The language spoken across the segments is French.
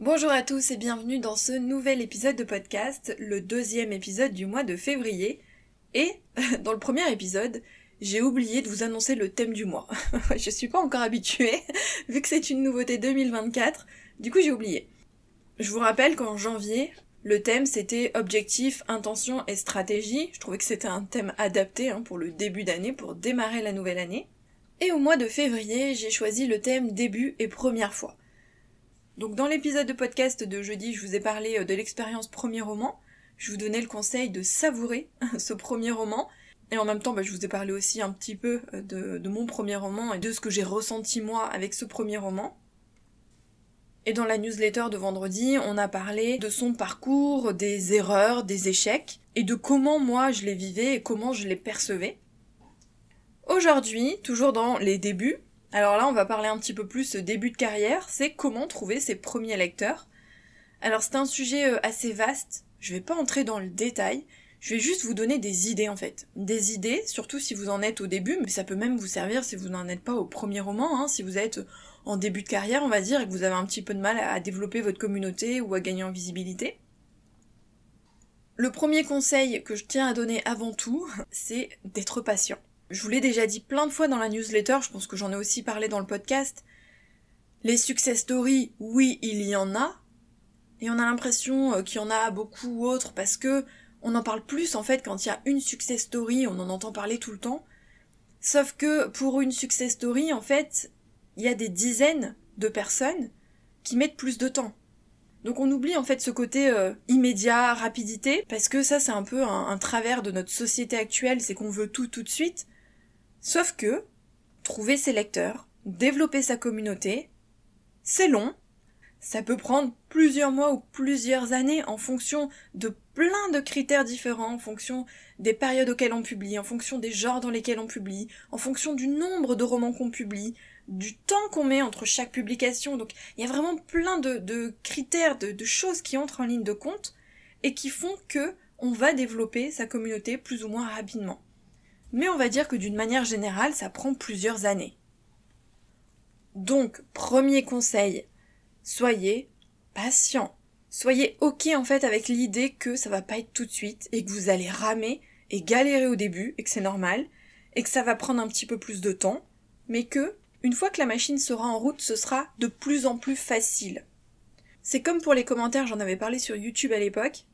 Bonjour à tous et bienvenue dans ce nouvel épisode de podcast, le deuxième épisode du mois de février. Et dans le premier épisode, j'ai oublié de vous annoncer le thème du mois. je suis pas encore habituée, vu que c'est une nouveauté 2024, du coup j'ai oublié. Je vous rappelle qu'en janvier, le thème c'était objectif, intention et stratégie. Je trouvais que c'était un thème adapté hein, pour le début d'année, pour démarrer la nouvelle année. Et au mois de février, j'ai choisi le thème début et première fois. Donc dans l'épisode de podcast de jeudi, je vous ai parlé euh, de l'expérience premier roman. Je vous donnais le conseil de savourer ce premier roman. Et en même temps, bah, je vous ai parlé aussi un petit peu euh, de, de mon premier roman et de ce que j'ai ressenti moi avec ce premier roman. Et dans la newsletter de vendredi, on a parlé de son parcours, des erreurs, des échecs, et de comment moi je les vivais et comment je les percevais. Aujourd'hui, toujours dans les débuts, alors là on va parler un petit peu plus début de carrière, c'est comment trouver ses premiers lecteurs. Alors c'est un sujet euh, assez vaste, je vais pas entrer dans le détail, je vais juste vous donner des idées en fait. Des idées, surtout si vous en êtes au début, mais ça peut même vous servir si vous n'en êtes pas au premier roman, hein, si vous êtes en début de carrière, on va dire, et que vous avez un petit peu de mal à développer votre communauté ou à gagner en visibilité. Le premier conseil que je tiens à donner avant tout, c'est d'être patient. Je vous l'ai déjà dit plein de fois dans la newsletter, je pense que j'en ai aussi parlé dans le podcast. Les success stories, oui, il y en a, et on a l'impression euh, qu'il y en a beaucoup autres parce que on en parle plus en fait quand il y a une success story, on en entend parler tout le temps. Sauf que pour une success story, en fait, il y a des dizaines de personnes qui mettent plus de temps. Donc on oublie en fait ce côté euh, immédiat, rapidité, parce que ça c'est un peu un, travers de notre société actuelle, c'est qu'on veut tout tout de suite. Sauf que trouver ses lecteurs, développer sa communauté, c'est long, ça peut prendre plusieurs mois ou plusieurs années en fonction de plein de critères différents, en fonction des périodes auxquelles on publie, en fonction des genres dans lesquels on publie, en fonction du nombre de romans qu'on publie, du temps qu'on met entre chaque publication. Donc il y a vraiment plein de, critères, de, de, choses qui entrent en ligne de compte et qui font que on va développer sa communauté plus ou moins rapidement. Mais on va dire que d'une manière générale, ça prend plusieurs années. Donc, premier conseil, soyez patient. Soyez ok en fait avec l'idée que ça va pas être tout de suite et que vous allez ramer et galérer au début et que c'est normal et que ça va prendre un petit peu plus de temps, mais que une fois que la machine sera en route, ce sera de plus en plus facile. C'est comme pour les commentaires, j'en avais parlé sur YouTube à l'époque.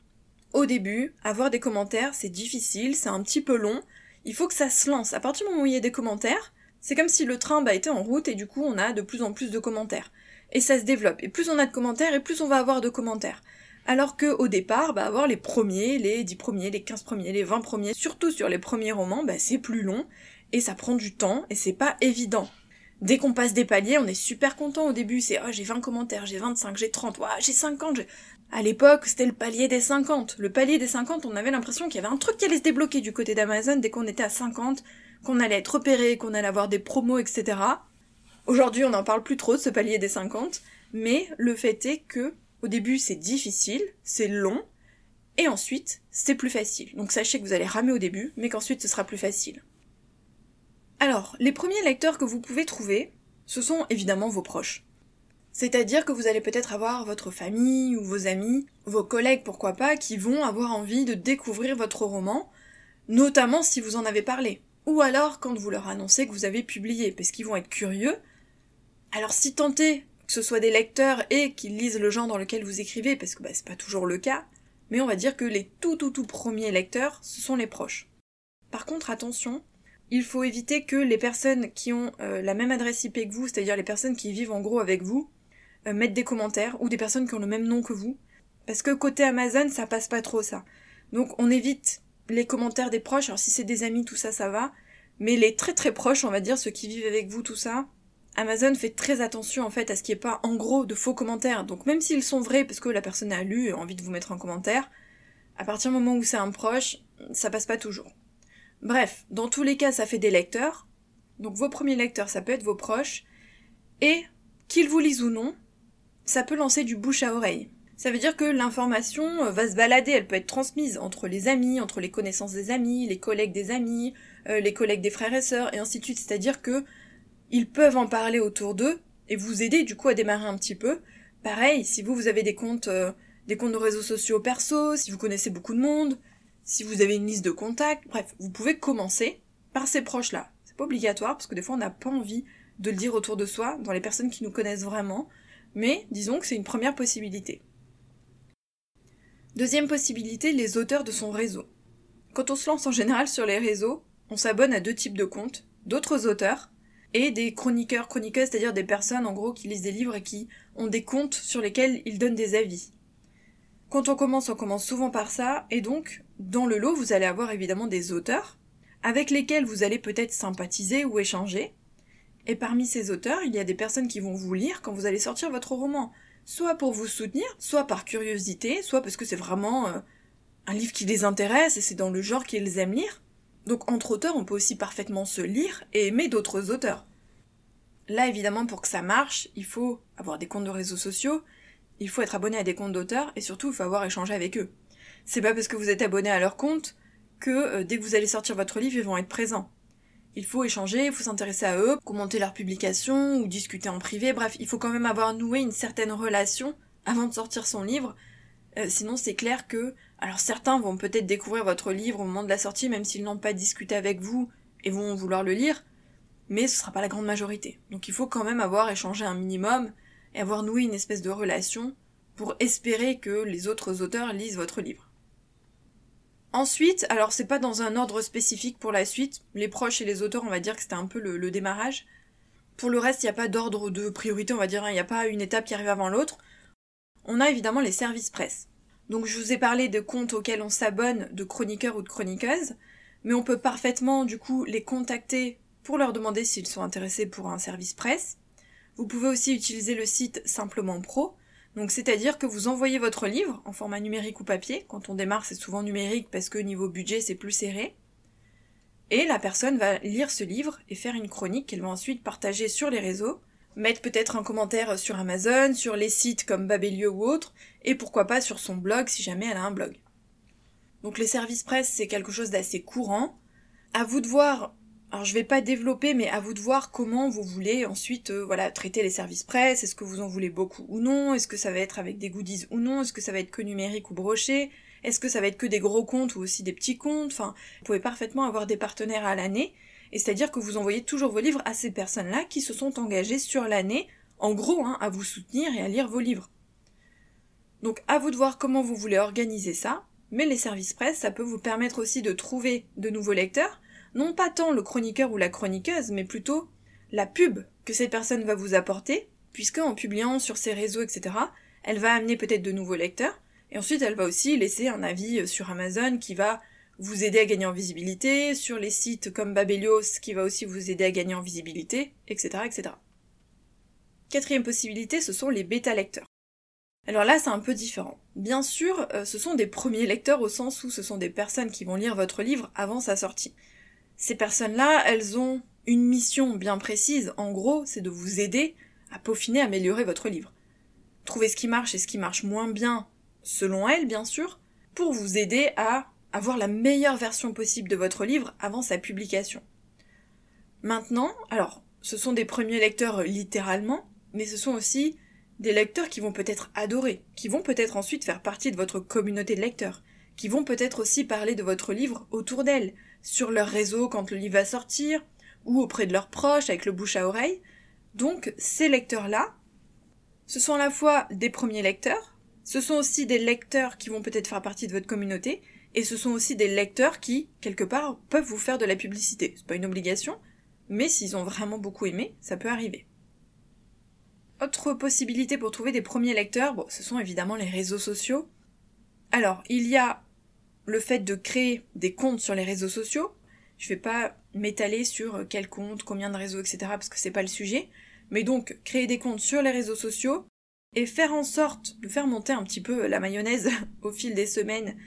Au début, avoir des commentaires, c'est difficile, c'est un petit peu long. Il faut que ça se lance. À partir du moment où il y a des commentaires, c'est comme si le train bah, était en route et du coup on a de plus en plus de commentaires. Et ça se développe. Et plus on a de commentaires et plus on va avoir de commentaires. Alors que au départ, bah, avoir les premiers, les 10 premiers, les 15 premiers, les 20 premiers, surtout sur les premiers romans, bah, c'est plus long et ça prend du temps et c'est pas évident. Dès qu'on passe des paliers, on est super content au début, c'est oh j'ai 20 commentaires, j'ai 25, j'ai 30, ouais, j'ai 50, À l'époque, c'était le palier des 50. Le palier des 50, on avait l'impression qu'il y avait un truc qui allait se débloquer du côté d'Amazon dès qu'on était à 50, qu'on allait être repéré, qu'on allait avoir des promos, etc. Aujourd'hui, on n'en parle plus trop de ce palier des 50, mais le fait est que, au début, c'est difficile, c'est long, et ensuite, c'est plus facile. Donc sachez que vous allez ramer au début, mais qu'ensuite ce sera plus facile. Alors, les premiers lecteurs que vous pouvez trouver, ce sont évidemment vos proches. C'est-à-dire que vous allez peut-être avoir votre famille ou vos amis, vos collègues pourquoi pas, qui vont avoir envie de découvrir votre roman, notamment si vous en avez parlé. Ou alors quand vous leur annoncez que vous avez publié, parce qu'ils vont être curieux. Alors si tentez que ce soit des lecteurs et qu'ils lisent le genre dans lequel vous écrivez, parce que bah, c'est pas toujours le cas, mais on va dire que les tout tout tout premiers lecteurs, ce sont les proches. Par contre, attention, il faut éviter que les personnes qui ont euh, la même adresse IP que vous, c'est-à-dire les personnes qui vivent en gros avec vous, euh, mettent des commentaires, ou des personnes qui ont le même nom que vous. Parce que côté Amazon, ça passe pas trop ça. Donc on évite les commentaires des proches, alors si c'est des amis, tout ça, ça va. Mais les très très proches, on va dire, ceux qui vivent avec vous, tout ça, Amazon fait très attention en fait à ce qu'il n'y ait pas en gros de faux commentaires. Donc même s'ils sont vrais parce que la personne a lu et a envie de vous mettre un commentaire, à partir du moment où c'est un proche, ça passe pas toujours. Bref, dans tous les cas, ça fait des lecteurs. Donc vos premiers lecteurs, ça peut être vos proches. Et, qu'ils vous lisent ou non, ça peut lancer du bouche à oreille. Ça veut dire que l'information euh, va se balader, elle peut être transmise entre les amis, entre les connaissances des amis, les collègues des amis, euh, les collègues des frères et sœurs, et ainsi de suite. C'est-à-dire que ils peuvent en parler autour d'eux et vous aider du coup à démarrer un petit peu, Pareil, si vous, vous avez des comptes, euh, des comptes de réseaux sociaux perso, si vous connaissez beaucoup de monde, si vous avez une liste de contacts, bref, vous pouvez commencer par ces proches-là. C'est pas obligatoire parce que des fois on n'a pas envie de le dire autour de soi, dans les personnes qui nous connaissent vraiment, mais disons que c'est une première possibilité. Deuxième possibilité, les auteurs de son réseau. Quand on se lance en général sur les réseaux, on s'abonne à deux types de comptes, d'autres auteurs et des chroniqueurs, chroniqueuses, c'est-à-dire des personnes en gros qui lisent des livres et qui ont des comptes sur lesquels ils donnent des avis. Quand on commence, on commence souvent par ça, et donc, dans le lot, vous allez avoir évidemment des auteurs, avec lesquels vous allez peut-être sympathiser ou échanger, et parmi ces auteurs, il y a des personnes qui vont vous lire quand vous allez sortir votre roman, soit pour vous soutenir, soit par curiosité, soit parce que c'est vraiment euh, un livre qui les intéresse et c'est dans le genre qu'ils aiment lire. Donc entre auteurs, on peut aussi parfaitement se lire et aimer d'autres auteurs. Là, évidemment, pour que ça marche, il faut avoir des comptes de réseaux sociaux, il faut être abonné à des comptes d'auteurs et surtout, il faut avoir échangé avec eux. C'est pas parce que vous êtes abonné à leur compte que euh, dès que vous allez sortir votre livre, ils vont être présents. Il faut échanger, il faut s'intéresser à eux, commenter leurs publications ou discuter en privé. Bref, il faut quand même avoir noué une certaine relation avant de sortir son livre. Euh, sinon, c'est clair que, alors certains vont peut-être découvrir votre livre au moment de la sortie, même s'ils n'ont pas discuté avec vous et vont vouloir le lire, mais ce sera pas la grande majorité. Donc il faut quand même avoir échangé un minimum et avoir noué une espèce de relation pour espérer que les autres auteurs lisent votre livre. Ensuite, alors c'est pas dans un ordre spécifique pour la suite, les proches et les auteurs, on va dire que c'était un peu le, démarrage. Pour le reste, il n'y a pas d'ordre de priorité, on va dire, hein. il n'y a pas une étape qui arrive avant l'autre. On a évidemment les services presse. Donc je vous ai parlé de comptes auxquels on s'abonne, de chroniqueurs ou de chroniqueuses, mais on peut parfaitement du coup les contacter pour leur demander s'ils sont intéressés pour un service presse. Vous pouvez aussi utiliser le site Simplement Pro, donc c'est-à-dire que vous envoyez votre livre en format numérique ou papier. Quand on démarre, c'est souvent numérique parce que niveau budget, c'est plus serré. Et la personne va lire ce livre et faire une chronique qu'elle va ensuite partager sur les réseaux, mettre peut-être un commentaire sur Amazon, sur les sites comme Babelio ou autres, et pourquoi pas sur son blog si jamais elle a un blog. Donc les services presse, c'est quelque chose d'assez courant. À vous de voir alors je vais pas développer, mais à vous de voir comment vous voulez ensuite euh, voilà traiter les services presse. Est-ce que vous en voulez beaucoup ou non? Est-ce que ça va être avec des goodies ou non? Est-ce que ça va être que numérique ou broché? Est-ce que ça va être que des gros comptes ou aussi des petits comptes? Enfin, vous pouvez parfaitement avoir des partenaires à l'année. Et c'est-à-dire que vous envoyez toujours vos livres à ces personnes-là qui se sont engagées sur l'année, en gros, hein, à vous soutenir et à lire vos livres. Donc à vous de voir comment vous voulez organiser ça. Mais les services presse, ça peut vous permettre aussi de trouver de nouveaux lecteurs non pas tant le chroniqueur ou la chroniqueuse, mais plutôt la pub que cette personne va vous apporter, puisque en publiant sur ses réseaux, etc., elle va amener peut-être de nouveaux lecteurs, et ensuite elle va aussi laisser un avis sur Amazon qui va vous aider à gagner en visibilité, sur les sites comme Babelios qui va aussi vous aider à gagner en visibilité, etc., etc. Quatrième possibilité, ce sont les bêta lecteurs. Alors là, c'est un peu différent. Bien sûr, euh, ce sont des premiers lecteurs au sens où ce sont des personnes qui vont lire votre livre avant sa sortie. Ces personnes-là, elles ont une mission bien précise. En gros, c'est de vous aider à peaufiner, améliorer votre livre. Trouver ce qui marche et ce qui marche moins bien, selon elles, bien sûr, pour vous aider à avoir la meilleure version possible de votre livre avant sa publication. Maintenant, alors, ce sont des premiers lecteurs littéralement, mais ce sont aussi des lecteurs qui vont peut-être adorer, qui vont peut-être ensuite faire partie de votre communauté de lecteurs, qui vont peut-être aussi parler de votre livre autour d'elles, sur leur réseau quand le livre va sortir, ou auprès de leurs proches avec le bouche à oreille. Donc ces lecteurs-là, ce sont à la fois des premiers lecteurs, ce sont aussi des lecteurs qui vont peut-être faire partie de votre communauté, et ce sont aussi des lecteurs qui, quelque part, peuvent vous faire de la publicité. C'est pas une obligation, mais s'ils ont vraiment beaucoup aimé, ça peut arriver. Autre possibilité pour trouver des premiers lecteurs, ce sont évidemment les réseaux sociaux. Alors, il y a le fait de créer des comptes sur les réseaux sociaux. Je vais pas m'étaler sur quel compte, combien de réseaux, etc. parce que c'est pas le sujet. Mais donc, créer des comptes sur les réseaux sociaux et faire en sorte de faire monter un petit peu la mayonnaise au fil des semaines,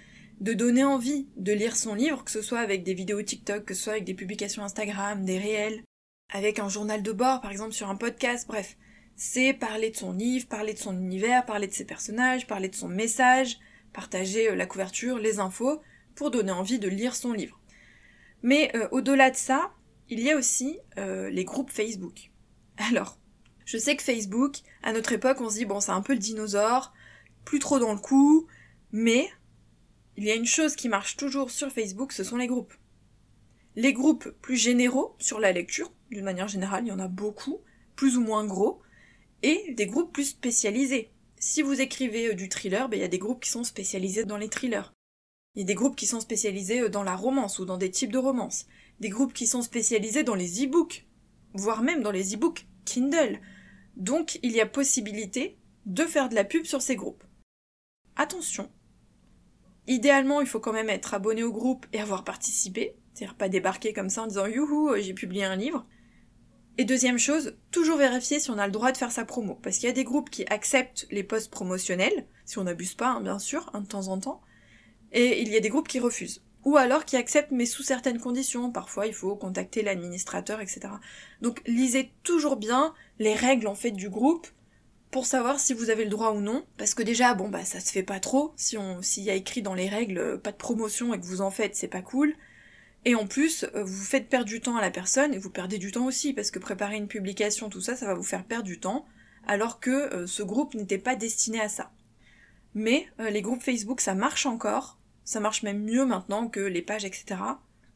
de donner envie de lire son livre, que ce soit avec des vidéos TikTok, que ce soit avec des publications Instagram, des réels, avec un journal de bord, par exemple sur un podcast, bref. C'est parler de son livre, parler de son univers, parler de ses personnages, parler de son message, partager euh, la couverture, les infos, pour donner envie de lire son livre. Mais euh, au-delà de ça, il y a aussi euh, les groupes Facebook. Alors, Je sais que Facebook, à notre époque, on se dit bon c'est un peu le dinosaure, plus trop dans le coup, mais il y a une chose qui marche toujours sur Facebook, ce sont les groupes. Les groupes plus généraux sur la lecture, d'une manière générale, il y en a beaucoup, plus ou moins gros, et des groupes plus spécialisés. Si vous écrivez euh, du thriller, ben, il y a des groupes qui sont spécialisés dans les thrillers. Il y a des groupes qui sont spécialisés euh, dans la romance ou dans des types de romances. Des groupes qui sont spécialisés dans les e-books, voire même dans les e-books Kindle. Donc il y a possibilité de faire de la pub sur ces groupes. Attention. Idéalement, il faut quand même être abonné au groupe et avoir participé, c'est-à-dire pas débarquer comme ça en disant youhou, euh, j'ai publié un livre. Et deuxième chose, toujours vérifier si on a le droit de faire sa promo. Parce qu'il y a des groupes qui acceptent les posts promotionnels, si on n'abuse pas, hein, bien sûr, hein, de temps en temps. Et il y a des groupes qui refusent. Ou alors qui acceptent mais sous certaines conditions. Parfois il faut contacter l'administrateur, etc. Donc lisez toujours bien les règles en fait du groupe pour savoir si vous avez le droit ou non. Parce que déjà, bon bah ça se fait pas trop. Si on s'il y a écrit dans les règles euh, pas de promotion et que vous en faites, c'est pas cool. Et en plus, euh, vous faites perdre du temps à la personne et vous perdez du temps aussi parce que préparer une publication, tout ça, ça va vous faire perdre du temps, alors que euh, ce groupe n'était pas destiné à ça. Mais euh, les groupes Facebook, ça marche encore, ça marche même mieux maintenant que les pages, etc.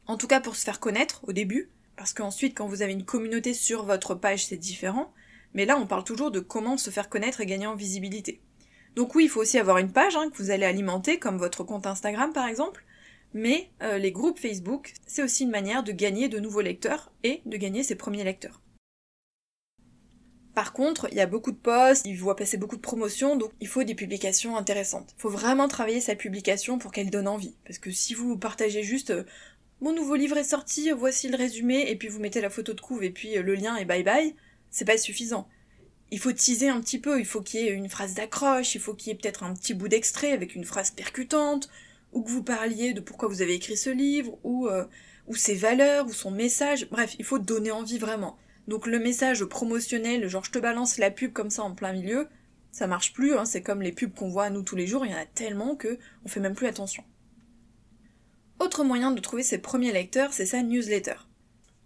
En tout cas pour se faire connaître au début, parce qu'ensuite quand vous avez une communauté sur votre page, c'est différent. Mais là, on parle toujours de comment se faire connaître et gagner en visibilité. Donc oui, il faut aussi avoir une page hein, que vous allez alimenter, comme votre compte Instagram par exemple, mais euh, les groupes Facebook, c'est aussi une manière de gagner de nouveaux lecteurs et de gagner ses premiers lecteurs. Par contre, il y a beaucoup de posts, il voit passer beaucoup de promotions, donc il faut des publications intéressantes. Il faut vraiment travailler sa publication pour qu'elle donne envie. Parce que si vous partagez juste euh, mon nouveau livre est sorti, voici le résumé, et puis vous mettez la photo de couve et puis euh, le lien et bye bye, c'est pas suffisant. Il faut teaser un petit peu, il faut qu'il y ait une phrase d'accroche, il faut qu'il y ait peut-être un petit bout d'extrait avec une phrase percutante, ou que vous parliez de pourquoi vous avez écrit ce livre, ou, euh, ou ses valeurs, ou son message. Bref, il faut donner envie vraiment. Donc le message promotionnel, genre je te balance la pub comme ça en plein milieu, ça marche plus, hein, c'est comme les pubs qu'on voit nous tous les jours, il y en a tellement que on fait même plus attention. Autre moyen de trouver ses premiers lecteurs, c'est sa newsletter.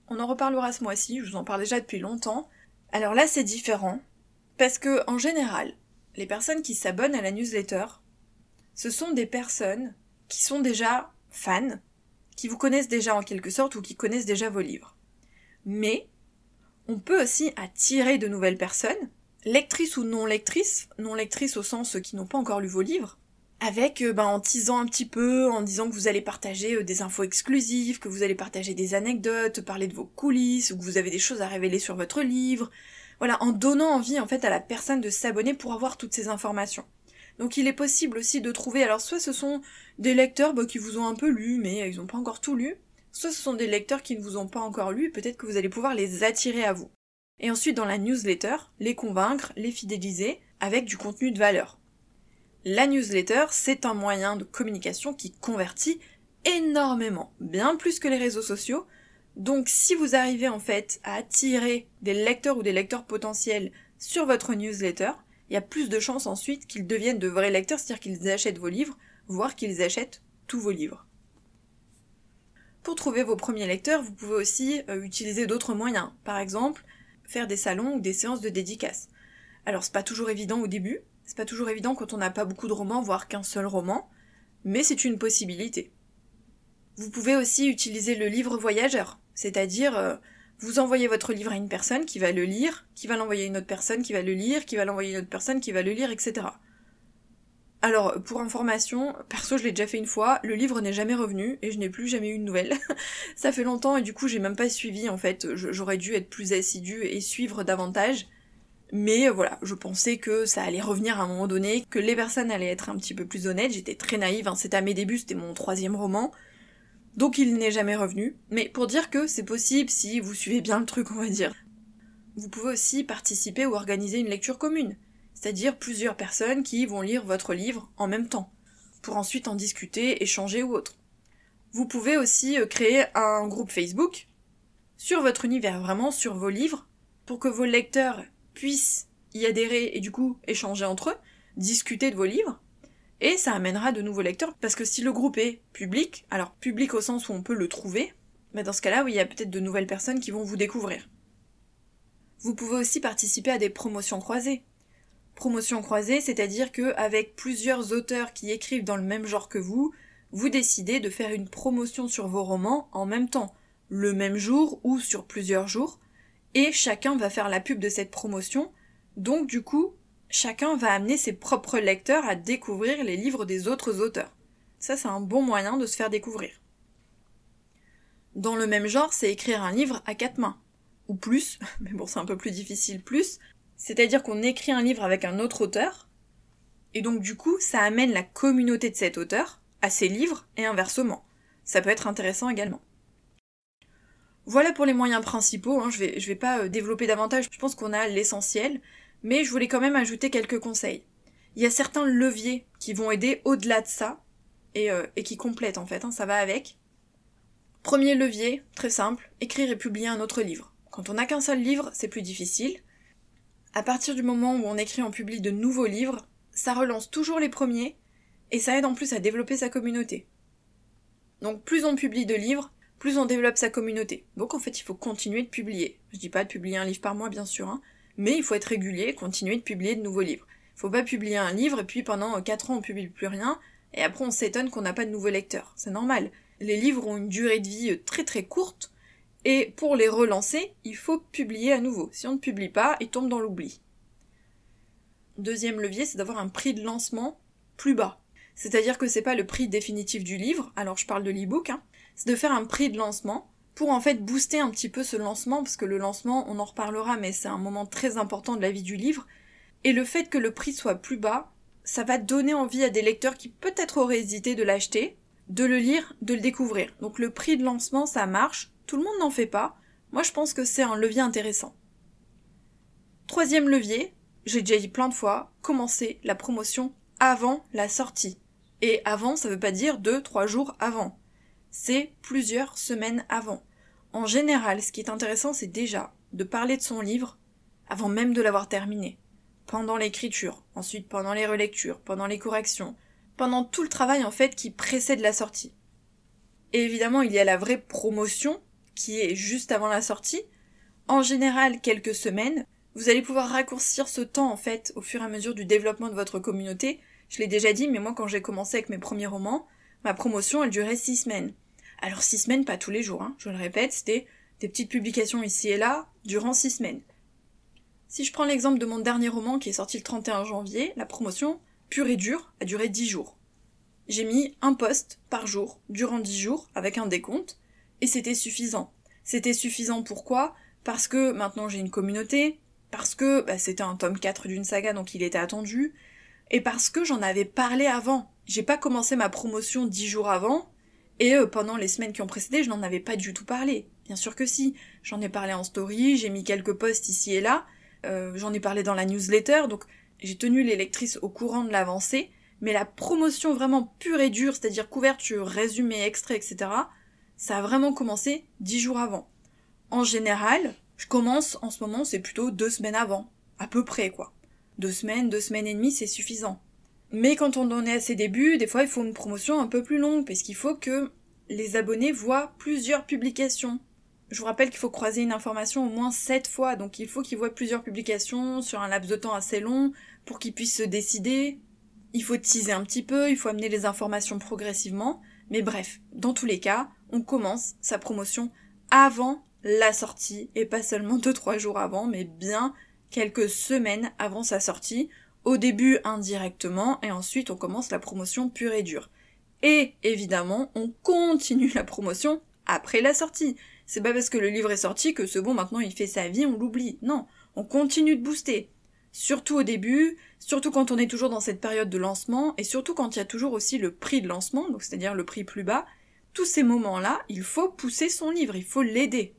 On en reparlera ce mois-ci, je vous en parle déjà depuis longtemps. Alors là c'est différent, parce que en général, les personnes qui s'abonnent à la newsletter, ce sont des personnes qui sont déjà fans, qui vous connaissent déjà en quelque sorte ou qui connaissent déjà vos livres. Mais on peut aussi attirer de nouvelles personnes, lectrices ou non lectrices, non lectrices au sens qui n'ont pas encore lu vos livres, avec euh, ben, en teasant un petit peu, en disant que vous allez partager euh, des infos exclusives, que vous allez partager des anecdotes, parler de vos coulisses, ou que vous avez des choses à révéler sur votre livre. Voilà, en donnant envie en fait à la personne de s'abonner pour avoir toutes ces informations. Donc il est possible aussi de trouver, alors soit ce sont des lecteurs bah, qui vous ont un peu lu, mais ils n'ont pas encore tout lu, soit ce sont des lecteurs qui ne vous ont pas encore lu, peut-être que vous allez pouvoir les attirer à vous. Et ensuite dans la newsletter, les convaincre, les fidéliser, avec du contenu de valeur. La newsletter, c'est un moyen de communication qui convertit énormément, bien plus que les réseaux sociaux. Donc si vous arrivez en fait à attirer des lecteurs ou des lecteurs potentiels sur votre newsletter, il y a plus de chances ensuite qu'ils deviennent de vrais lecteurs, c'est-à-dire qu'ils achètent vos livres, voire qu'ils achètent tous vos livres. Pour trouver vos premiers lecteurs, vous pouvez aussi euh, utiliser d'autres moyens. Par exemple, faire des salons ou des séances de dédicaces. Alors c'est pas toujours évident au début, c'est pas toujours évident quand on n'a pas beaucoup de romans, voire qu'un seul roman, mais c'est une possibilité. Vous pouvez aussi utiliser le livre voyageur, c'est-à-dire euh, vous envoyez votre livre à une personne qui va le lire, qui va l'envoyer à une autre personne qui va le lire, qui va l'envoyer à une autre personne qui va le lire, etc. Alors, pour information, perso, je l'ai déjà fait une fois, le livre n'est jamais revenu et je n'ai plus jamais eu de nouvelles. ça fait longtemps et du coup, j'ai même pas suivi en fait. J'aurais dû être plus assidu et suivre davantage. Mais voilà, je pensais que ça allait revenir à un moment donné, que les personnes allaient être un petit peu plus honnêtes. J'étais très naïve, hein. c'était à mes débuts, c'était mon troisième roman. Donc il n'est jamais revenu. Mais pour dire que c'est possible si vous suivez bien le truc, on va dire. Vous pouvez aussi participer ou organiser une lecture commune, c'est-à-dire plusieurs personnes qui vont lire votre livre en même temps, pour ensuite en discuter, échanger ou autre. Vous pouvez aussi euh, créer un groupe Facebook sur votre univers, vraiment sur vos livres, pour que vos lecteurs puissent y adhérer et du coup échanger entre eux, discuter de vos livres, et ça amènera de nouveaux lecteurs, parce que si le groupe est public, alors public au sens où on peut le trouver, bah dans ce cas-là, oui, il y a peut-être de nouvelles personnes qui vont vous découvrir. Vous pouvez aussi participer à des promotions croisées. Promotions croisées, c'est-à-dire que avec plusieurs auteurs qui écrivent dans le même genre que vous, vous décidez de faire une promotion sur vos romans en même temps, le même jour ou sur plusieurs jours, et chacun va faire la pub de cette promotion, donc du coup, chacun va amener ses propres lecteurs à découvrir les livres des autres auteurs. Ça, c'est un bon moyen de se faire découvrir. Dans le même genre, c'est écrire un livre à quatre mains. Ou plus, mais bon, c'est un peu plus difficile, plus. C'est-à-dire qu'on écrit un livre avec un autre auteur, et donc du coup, ça amène la communauté de cet auteur à ses livres, et inversement. Ça peut être intéressant également. Voilà pour les moyens principaux, hein. je, vais, je vais pas euh, développer davantage, je pense qu'on a l'essentiel, mais je voulais quand même ajouter quelques conseils. Il y a certains leviers qui vont aider au-delà de ça, et, euh, qui complètent en fait, hein, ça va avec. Premier levier, très simple, écrire et publier un autre livre. Quand on n'a qu'un seul livre, c'est plus difficile. À partir du moment où on écrit en publie de nouveaux livres, ça relance toujours les premiers, et ça aide en plus à développer sa communauté. Donc plus on publie de livres, plus on développe sa communauté. Donc en fait, il faut continuer de publier. Je dis pas de publier un livre par mois, bien sûr, hein, mais il faut être régulier, continuer de publier de nouveaux livres. Il faut pas publier un livre et puis pendant 4 ans on publie plus rien, et après on s'étonne qu'on n'a pas de nouveaux lecteurs. C'est normal. Les livres ont une durée de vie très très courte, et pour les relancer, il faut publier à nouveau. Si on ne publie pas, ils tombent dans l'oubli. Deuxième levier, c'est d'avoir un prix de lancement plus bas. C'est-à-dire que c'est pas le prix définitif du livre, alors je parle de l'e-book, hein, c'est de faire un prix de lancement pour en fait booster un petit peu ce lancement, parce que le lancement, on en reparlera, mais c'est un moment très important de la vie du livre. Et le fait que le prix soit plus bas, ça va donner envie à des lecteurs qui peut-être auraient hésité de l'acheter, de le lire, de le découvrir. Donc le prix de lancement, ça marche, tout le monde n'en fait pas. Moi, je pense que c'est un levier intéressant. Troisième levier, j'ai déjà dit plein de fois, commencer la promotion avant la sortie. Et avant, ça veut pas dire deux, trois jours avant c'est plusieurs semaines avant. En général, ce qui est intéressant, c'est déjà de parler de son livre avant même de l'avoir terminé. Pendant l'écriture, ensuite pendant les relectures, pendant les corrections, pendant tout le travail en fait qui précède la sortie. Et évidemment, il y a la vraie promotion qui est juste avant la sortie. En général, quelques semaines. Vous allez pouvoir raccourcir ce temps en fait au fur et à mesure du développement de votre communauté. Je l'ai déjà dit, mais moi quand j'ai commencé avec mes premiers romans, Ma promotion, elle durait six semaines. Alors six semaines, pas tous les jours, hein. je le répète, c'était des petites publications ici et là, durant six semaines. Si je prends l'exemple de mon dernier roman qui est sorti le 31 janvier, la promotion, pure et dure, a duré dix jours. J'ai mis un poste par jour, durant dix jours, avec un décompte, et c'était suffisant. C'était suffisant pourquoi? Parce que maintenant j'ai une communauté, parce que bah, c'était un tome 4 d'une saga donc il était attendu, et parce que j'en avais parlé avant j'ai pas commencé ma promotion dix jours avant, et euh, pendant les semaines qui ont précédé, je n'en avais pas du tout parlé. Bien sûr que si, j'en ai parlé en story, j'ai mis quelques posts ici et là, euh, j'en ai parlé dans la newsletter, donc j'ai tenu les lectrices au courant de l'avancée, mais la promotion vraiment pure et dure, c'est-à-dire couverture, résumé, extrait, etc., ça a vraiment commencé dix jours avant. En général, je commence en ce moment, c'est plutôt deux semaines avant, à peu près quoi. Deux semaines, deux semaines et demie, c'est suffisant. Mais quand on en est à ses débuts, des fois il faut une promotion un peu plus longue, parce qu'il faut que les abonnés voient plusieurs publications. Je vous rappelle qu'il faut croiser une information au moins 7 fois, donc il faut qu'ils voient plusieurs publications sur un laps de temps assez long pour qu'ils puissent se décider. Il faut teaser un petit peu, il faut amener les informations progressivement, mais bref, dans tous les cas, on commence sa promotion avant la sortie, et pas seulement 2-3 jours avant, mais bien quelques semaines avant sa sortie, au début indirectement, et ensuite on commence la promotion pure et dure. Et évidemment, on continue la promotion après la sortie. C'est pas parce que le livre est sorti que ce bon maintenant il fait sa vie, on l'oublie. Non, on continue de booster. Surtout au début, surtout quand on est toujours dans cette période de lancement, et surtout quand il y a toujours aussi le prix de lancement, donc c'est-à-dire le prix plus bas, tous ces moments-là, il faut pousser son livre, il faut l'aider.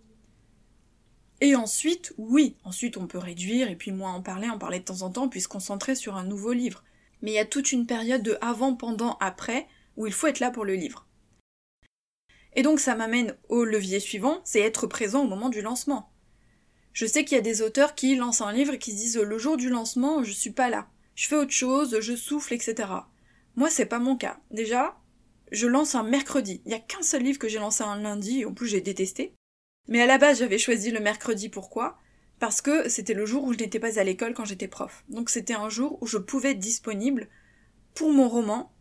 Et ensuite, oui, ensuite on peut réduire et puis moins en parler, en parler de temps en temps, puis se concentrer sur un nouveau livre. Mais il y a toute une période de avant, pendant, après, où il faut être là pour le livre. Et donc ça m'amène au levier suivant, c'est être présent au moment du lancement. Je sais qu'il y a des auteurs qui lancent un livre et qui se disent le jour du lancement, je suis pas là. Je fais autre chose, je souffle, etc. Moi, c'est pas mon cas. Déjà, je lance un mercredi. Il y a qu'un seul livre que j'ai lancé un lundi, et en plus j'ai détesté. Mais à la base, j'avais choisi le mercredi. Pourquoi? Parce que c'était le jour où je n'étais pas à l'école quand j'étais prof. Donc c'était un jour où je pouvais être disponible pour mon roman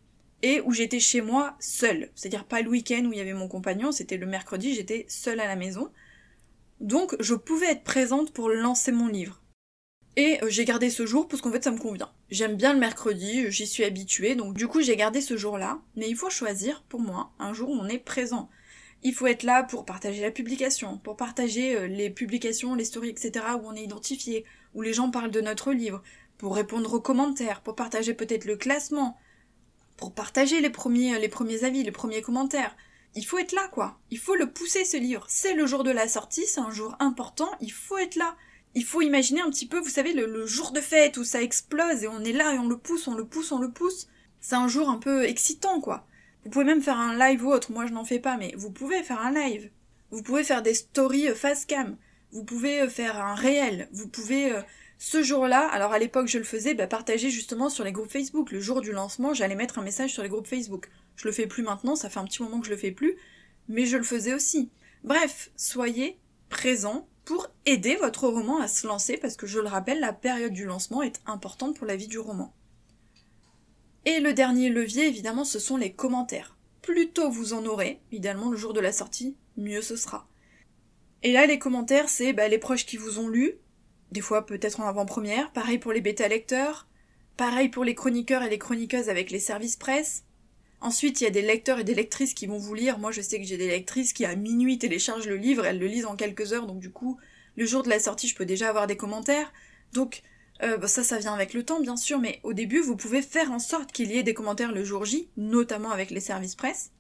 et où j'étais chez moi seule. C'est-à-dire pas le week-end où il y avait mon compagnon, c'était le mercredi, j'étais seule à la maison. Donc je pouvais être présente pour lancer mon livre. Et euh, j'ai gardé ce jour parce qu'en fait ça me convient. J'aime bien le mercredi, j'y suis habituée, donc du coup j'ai gardé ce jour-là. Mais il faut choisir, pour moi, un jour où on est présent. Il faut être là pour partager la publication, pour partager euh, les publications, les stories, etc. où on est identifié, où les gens parlent de notre livre, pour répondre aux commentaires, pour partager peut-être le classement, pour partager les premiers, euh, les premiers avis, les premiers commentaires. Il faut être là, quoi. Il faut le pousser, ce livre. C'est le jour de la sortie, c'est un jour important, il faut être là. Il faut imaginer un petit peu, vous savez, le, le jour de fête où ça explose et on est là et on le pousse, on le pousse, on le pousse. C'est un jour un peu excitant, quoi. Vous pouvez même faire un live ou autre, moi je n'en fais pas, mais vous pouvez faire un live. Vous pouvez faire des stories euh, face cam. Vous pouvez euh, faire un réel. Vous pouvez ce jour-là, alors à l'époque je le faisais, bah, partager justement sur les groupes Facebook. Le jour du lancement, j'allais mettre un message sur les groupes Facebook. Je le fais plus maintenant, ça fait un petit moment que je le fais plus, mais je le faisais aussi. Bref, soyez présents pour aider votre roman à se lancer, parce que je le rappelle, la période du lancement est importante pour la vie du roman. Et le dernier levier, évidemment, ce sont les commentaires. Plus tôt vous en aurez, idéalement le jour de la sortie, mieux ce sera. Et là, les commentaires, c'est bah, les proches qui vous ont lu, des fois peut-être en avant-première, pareil pour les bêta-lecteurs, pareil pour les chroniqueurs et les chroniqueuses avec les services presse. Ensuite, il y a des lecteurs et des lectrices qui vont vous lire. Moi, je sais que j'ai des lectrices qui à minuit téléchargent le livre, elles le lisent en quelques heures, donc du coup, le jour de la sortie, je peux déjà avoir des commentaires. Donc, euh, bah, ça, ça vient avec le temps, bien sûr, mais au début, vous pouvez faire en sorte qu'il y ait des commentaires le jour J, notamment avec les services presse.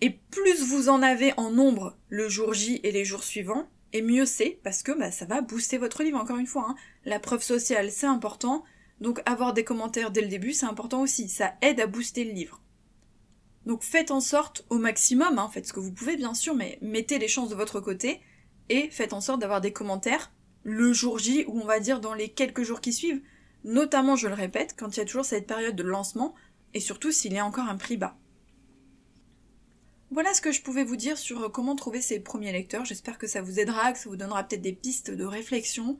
Et plus vous en avez en nombre le jour J et les jours suivants, et mieux c'est, parce que bah, ça va booster votre livre, encore une fois. Hein. La preuve sociale, c'est important, donc avoir des commentaires dès le début, c'est important aussi, ça aide à booster le livre. Donc faites en sorte au maximum, hein, faites ce que vous pouvez bien sûr, mais mettez les chances de votre côté, et faites en sorte d'avoir des commentaires le jour J, ou on va dire dans les quelques jours qui suivent, notamment, je le répète, quand il y a toujours cette période de lancement, et surtout s'il y a encore un prix bas. Voilà ce que je pouvais vous dire sur euh, comment trouver ces premiers lecteurs. J'espère que ça vous aidera, que ça vous donnera peut-être des pistes de réflexion.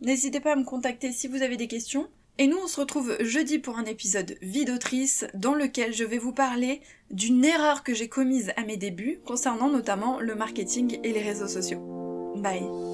N'hésitez pas à me contacter si vous avez des questions. Et nous, on se retrouve jeudi pour un épisode vie d'autrice dans lequel je vais vous parler d'une erreur que j'ai commise à mes débuts concernant notamment le marketing et les réseaux sociaux. Bye